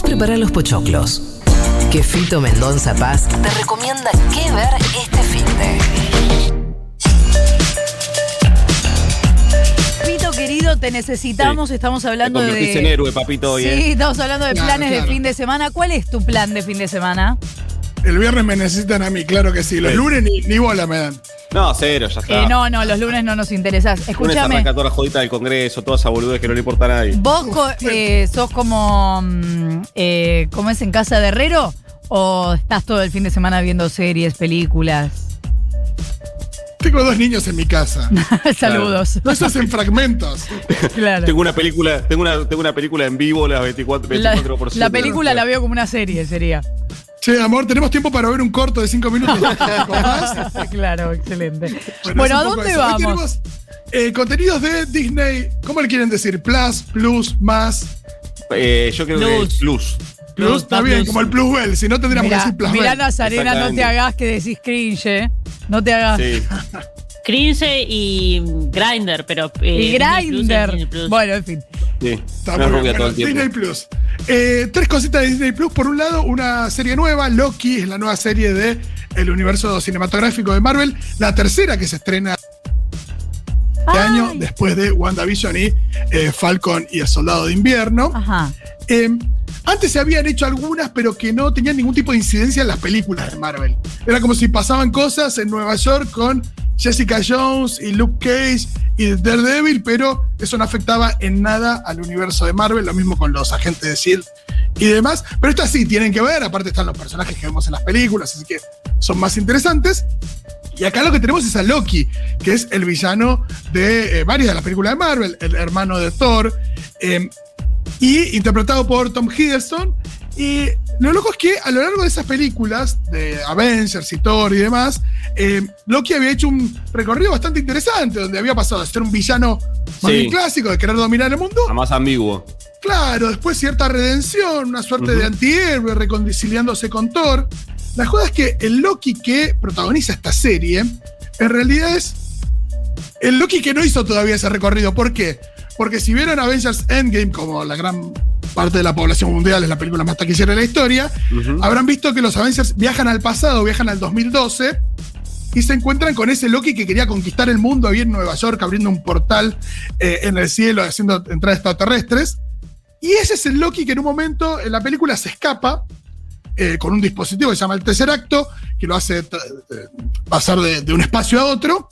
Vos prepará los pochoclos. Que Fito Mendonza Paz te recomienda qué ver este fin de. Fito querido, te necesitamos. Estamos hablando Te de. convertiste en héroe, papito, hoy, Sí, ¿eh? estamos hablando de Claro, planes de fin de semana. ¿Cuál es tu plan de fin de semana? El viernes me necesitan a mí, claro que sí. Los Sí. lunes ni, ni bola me dan. No, cero, ya está. Eh, no, no, los lunes no nos interesás. Lunes Escúchame. arranca toda la jodita del Congreso, toda esa boludez que no le importa a nadie. ¿Vos co- eh, sos como. mm, eh, ¿Cómo es en casa de Herrero? ¿O estás todo el fin de semana viendo series, películas? Tengo dos niños en mi casa. Saludos. No esos en fragmentos. Claro. Tengo una película, tengo una, tengo una película en vivo las 24, 24 La, por la película la veo como una serie, sería. Che, amor, tenemos tiempo para ver un corto de cinco minutos. Claro, excelente. Bueno, ¿a dónde eso. Hoy vamos? tenemos, eh, contenidos de Disney, ¿cómo le quieren decir? Plus, plus, más. Eh, yo creo que Plus. es Plus. Plus, Plus, está plus. bien, como el Plus Bell, si no tendríamos Mirá, que decir Plus mirá. Nazarena, no te hagas que decís cringe, ¿eh? No te hagas. Sí. Cringe y Grinder, pero. eh, Y Grinder. Bueno, en fin. sí. Todo el. Disney Plus. Eh, tres cositas de Disney Plus. Por un lado, una serie nueva, Loki, es la nueva serie de el universo cinematográfico de Marvel. La tercera que se estrena este año, después de WandaVision y eh, Falcon y el Soldado de Invierno. Ajá. Eh, antes se habían hecho algunas, pero que no tenían ningún tipo de incidencia en las películas de Marvel. Era como si pasaban cosas en Nueva York con Jessica Jones y Luke Cage y Daredevil, pero eso no afectaba en nada al universo de Marvel, lo mismo con los agentes de S.H.I.E.L.D. y demás. Pero estas sí tienen que ver, aparte están los personajes que vemos en las películas, así que son más interesantes. Y acá lo que tenemos es a Loki, que es el villano de eh, varias de las películas de Marvel, el hermano de Thor, eh, y interpretado por Tom Hiddleston. Y lo loco es que a lo largo de esas películas, de Avengers y Thor y demás, eh, Loki había hecho un recorrido bastante interesante, donde había pasado de ser un villano más Sí. bien clásico, de querer dominar el mundo, A más ambiguo. Claro, después cierta redención, una suerte Ujú. de antihéroe reconciliándose con Thor. La joda es que el Loki que protagoniza esta serie, en realidad es el Loki que no hizo todavía ese recorrido. ¿Por qué? Porque si vieron Avengers Endgame, como la gran parte de la población mundial es la película más taquillera de la historia, habrán visto que los Avengers viajan al pasado, viajan al 2012 y se encuentran con ese Loki que quería conquistar el mundo ahí en Nueva York, abriendo un portal eh, en el cielo, haciendo entrar extraterrestres. Y ese es el Loki que en un momento en la película se escapa eh, con un dispositivo que se llama el tercer acto, que lo hace eh, pasar de, de un espacio a otro.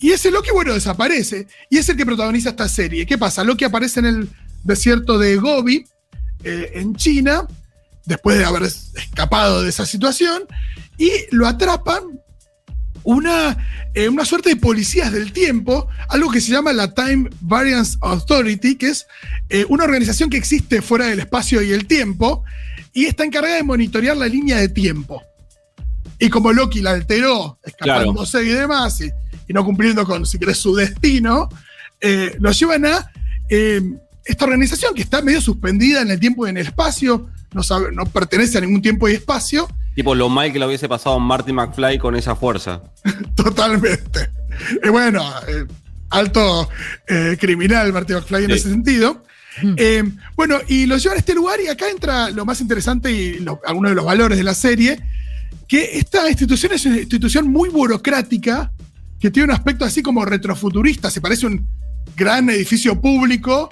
Y ese Loki, bueno, desaparece. Y es el que protagoniza esta serie. ¿Qué pasa? Loki aparece en el desierto de Gobi, eh, en China, después de haber escapado de esa situación, y lo atrapan una, eh, una suerte de policías del tiempo, algo que se llama la Time Variance Authority, que es eh, una organización que existe fuera del espacio y el tiempo, y está encargada de monitorear la línea de tiempo. Y como Loki la alteró, escapándose y demás, y, y no cumpliendo con, si querés, su destino, eh, lo llevan a esta organización que está medio suspendida en el tiempo y en el espacio, no, sabe, no pertenece a ningún tiempo y espacio, Tipo lo mal que lo hubiese pasado a Marty McFly con esa fuerza. Totalmente. Y bueno, eh, alto eh, criminal Marty McFly en Sí. ese sentido. Eh, bueno, y lo llevan a este lugar y acá entra lo más interesante y lo- algunos de los valores de la serie, que esta institución es una institución muy burocrática, que tiene un aspecto así como retrofuturista, se parece a un gran edificio público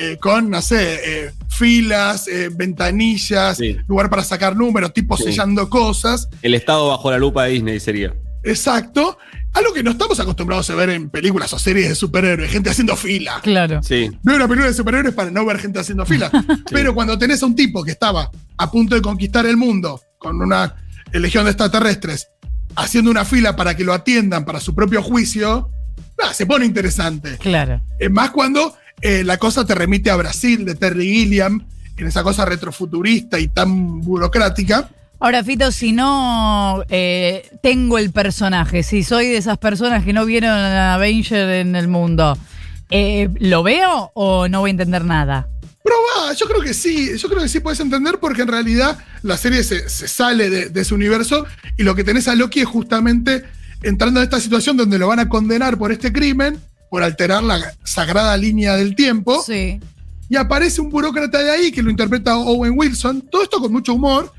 eh, con, no sé, eh, filas, eh, ventanillas, Sí. lugar para sacar números, tipos Sí. sellando cosas. El estado bajo la lupa de Disney sería. Exacto. Algo que no estamos acostumbrados a ver en películas o series de superhéroes, gente haciendo fila. Claro. Sí. Veo una película de superhéroes para no ver gente haciendo fila. Pero cuando tenés a un tipo que estaba a punto de conquistar el mundo con una legión de extraterrestres, haciendo una fila para que lo atiendan para su propio juicio, nada, se pone interesante. Claro. Es más cuando eh, la cosa te remite a Brasil de Terry Gilliam, en esa cosa retrofuturista y tan burocrática. Ahora, Fito, si no eh, tengo el personaje, si soy de esas personas que no vieron a Avenger en el mundo, eh, ¿lo veo o no voy a entender nada? Probá, yo creo que sí, yo creo que sí puedes entender porque en realidad la serie se, se sale de, de ese universo y lo que tenés a Loki es justamente entrando en esta situación donde lo van a condenar por este crimen, por alterar la sagrada línea del tiempo. Sí. y aparece un burócrata de ahí que lo interpreta Owen Wilson, todo esto con mucho humor,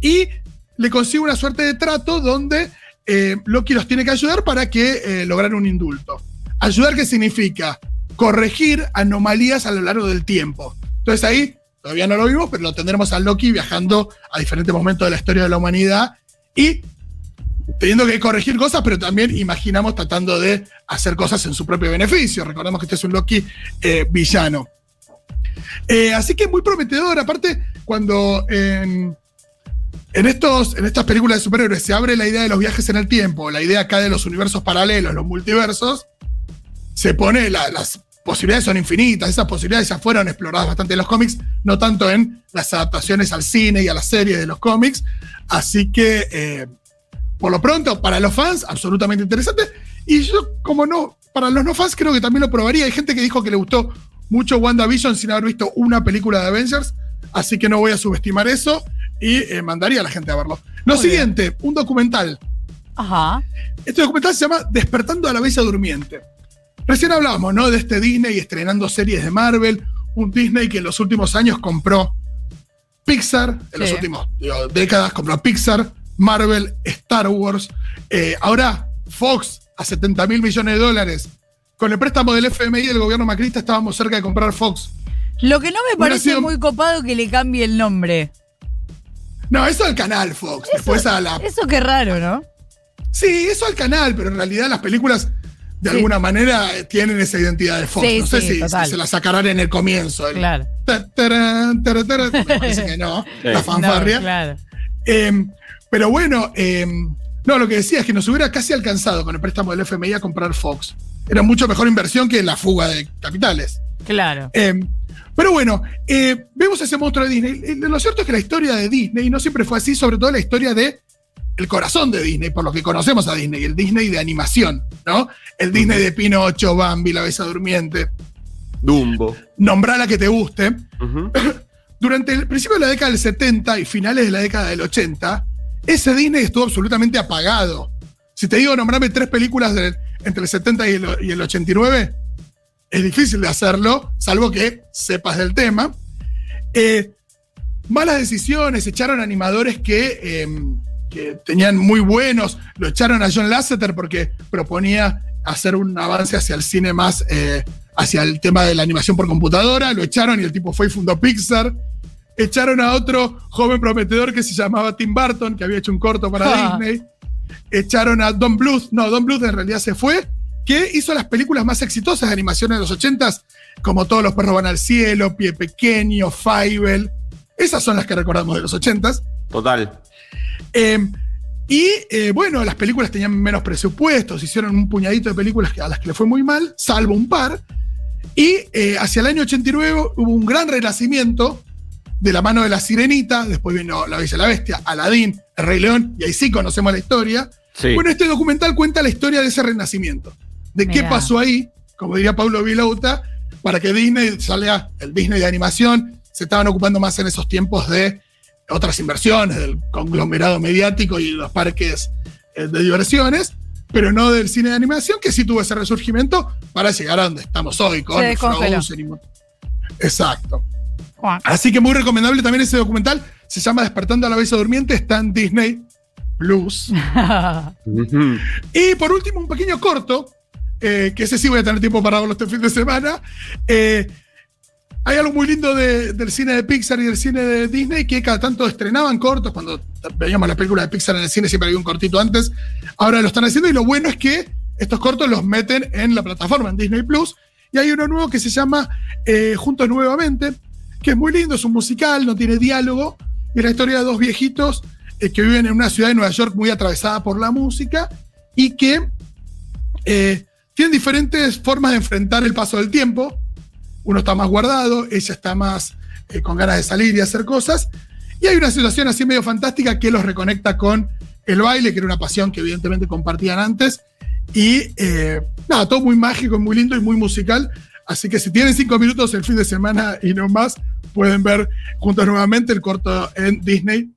y le consigue una suerte de trato donde eh, Loki los tiene que ayudar para que eh, lograr un indulto. Ayudar, ¿qué significa? Corregir anomalías a lo largo del tiempo. Entonces ahí, todavía no lo vimos, pero lo tendremos a Loki viajando a diferentes momentos de la historia de la humanidad y teniendo que corregir cosas, pero también imaginamos tratando de hacer cosas en su propio beneficio. Recordemos que este es un Loki eh, villano. Eh, así que muy prometedor. Aparte, cuando en, estos, en estas películas de superhéroes se abre la idea de los viajes en el tiempo, la idea acá de los universos paralelos, los multiversos, se pone la- las posibilidades son infinitas. Esas posibilidades ya fueron exploradas bastante en los cómics, no tanto en las adaptaciones al cine y a las series de los cómics. Así que, eh, por lo pronto, para los fans, absolutamente interesante. Y yo, como no, para los no fans, creo que también lo probaría. Hay gente que dijo que le gustó mucho WandaVision sin haber visto una película de Avengers. Así que no voy a subestimar eso y eh, mandaría a la gente a verlo. Lo Muy bien. siguiente, un documental. Ajá. Este documental se llama Despertando a la Bella Durmiente. Recién hablábamos, ¿no? De este Disney estrenando series de Marvel, un Disney que en los últimos años compró Pixar, en Sí. últimos digo, décadas compró Pixar, Marvel, Star Wars. Eh, ahora Fox a 70 mil millones de dólares. Con el préstamo del FMI y del gobierno macrista estábamos cerca de comprar Fox. Lo que no me Hubiera parece sido- muy copado que le cambie el nombre. No, eso al canal Fox. Después a la Eso qué raro, ¿no? Sí, eso al canal, pero en realidad las películas de Sí. alguna manera eh, tienen esa identidad de Fox. Sí, no sé sí, si, total. si se la sacarán en el comienzo. el Claro. ta- me parece que no, Sí. la fanfarria. No, claro. Eh, pero bueno, eh, no, lo que decía es que nos hubiera casi alcanzado con el préstamo del FMI a comprar Fox. Era mucho mejor inversión que la fuga de capitales. Claro. Eh, pero bueno, eh, vemos ese monstruo de Disney. Lo cierto es que la historia de Disney no siempre fue así, sobre todo la historia de el corazón de Disney, por lo que conocemos a Disney, el Disney de animación, ¿no? El Disney de Pinocho, Bambi, La Besa Durmiente. Dumbo. Nombrá la que te guste. Durante el principio de la década del 70 y finales de la década del 80, ese Disney estuvo absolutamente apagado. Si te digo nombrame tres películas entre el 70 y el, y el 89, es difícil de hacerlo, salvo que sepas del tema. Eh, malas decisiones, echaron animadores que, eh, que tenían muy buenos, lo echaron a John Lasseter porque proponía hacer un avance hacia el cine más, eh, hacia el tema de la animación por computadora, lo echaron y el tipo fue y fundó Pixar. Echaron a otro joven prometedor que se llamaba Tim Burton, que había hecho un corto para Ah. Disney. Echaron a Don Bluth, no, Don Bluth en realidad se fue, que hizo las películas más exitosas de animación de los 80s, como Todos los perros van al cielo, Pie Pequeño, Fievel. Esas son las que recordamos de los 80s. Total. Eh, y eh, bueno, las películas tenían menos presupuestos, hicieron un puñadito de películas que- a las que le fue muy mal, salvo un par. Y eh, hacia el año 89 hubo un gran renacimiento de la mano de la sirenita, después vino La Bella y la Bestia, Aladín, El Rey León, y ahí sí conocemos la historia. Sí. Bueno, este documental cuenta la historia de ese renacimiento, de qué pasó ahí, como diría Pablo Vilauta, para que Disney salga el Disney de animación. Se estaban ocupando más en esos tiempos de otras inversiones, del conglomerado mediático y los parques eh, de diversiones, pero no del cine de animación, que sí tuvo ese resurgimiento para llegar a donde estamos hoy, con. Frozen y Exacto. Así que muy recomendable también ese documental. Se llama Despertando a la Bella Durmiente, está en Disney Plus. Y por último, un pequeño corto, eh, que ese sí voy a tener tiempo para verlo este fin de semana. Eh, hay algo muy lindo de- del cine de Pixar y del cine de Disney que cada tanto estrenaban cortos. Cuando veíamos la película de Pixar en el cine siempre había un cortito antes. Ahora lo están haciendo y lo bueno es que estos cortos los meten en la plataforma, en Disney Plus. Y hay uno nuevo que se llama eh, Juntos Nuevamente, que es muy lindo, es un musical, no tiene diálogo. Es la historia de dos viejitos eh, que viven en una ciudad de Nueva York muy atravesada por la música y que eh, tienen diferentes formas de enfrentar el paso del tiempo. Uno está más guardado, ella está más eh, con ganas de salir y hacer cosas. Y hay una situación así medio fantástica que los reconecta con el baile, que era una pasión que evidentemente compartían antes. Y eh, nada, todo muy mágico, muy lindo y muy musical. Así que si tienen cinco minutos el fin de semana y no más, pueden ver juntos nuevamente el corto en Disney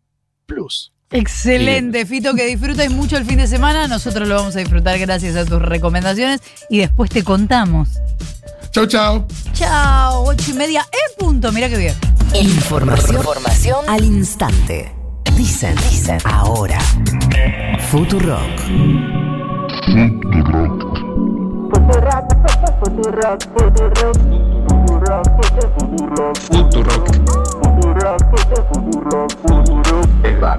Plus. Excelente, Fito, que disfrutes mucho el fin de semana. Nosotros lo vamos a disfrutar gracias a tus recomendaciones y después te contamos. Chau, chau. Chao, ocho y media en punto. Mira qué bien. Información, Información al instante. Dicen, dicen. Ahora. Futurock. Futurock. Futurock. Futurock. Futurock. Futurock. Futurock. Futurock. Futurock. Futurock.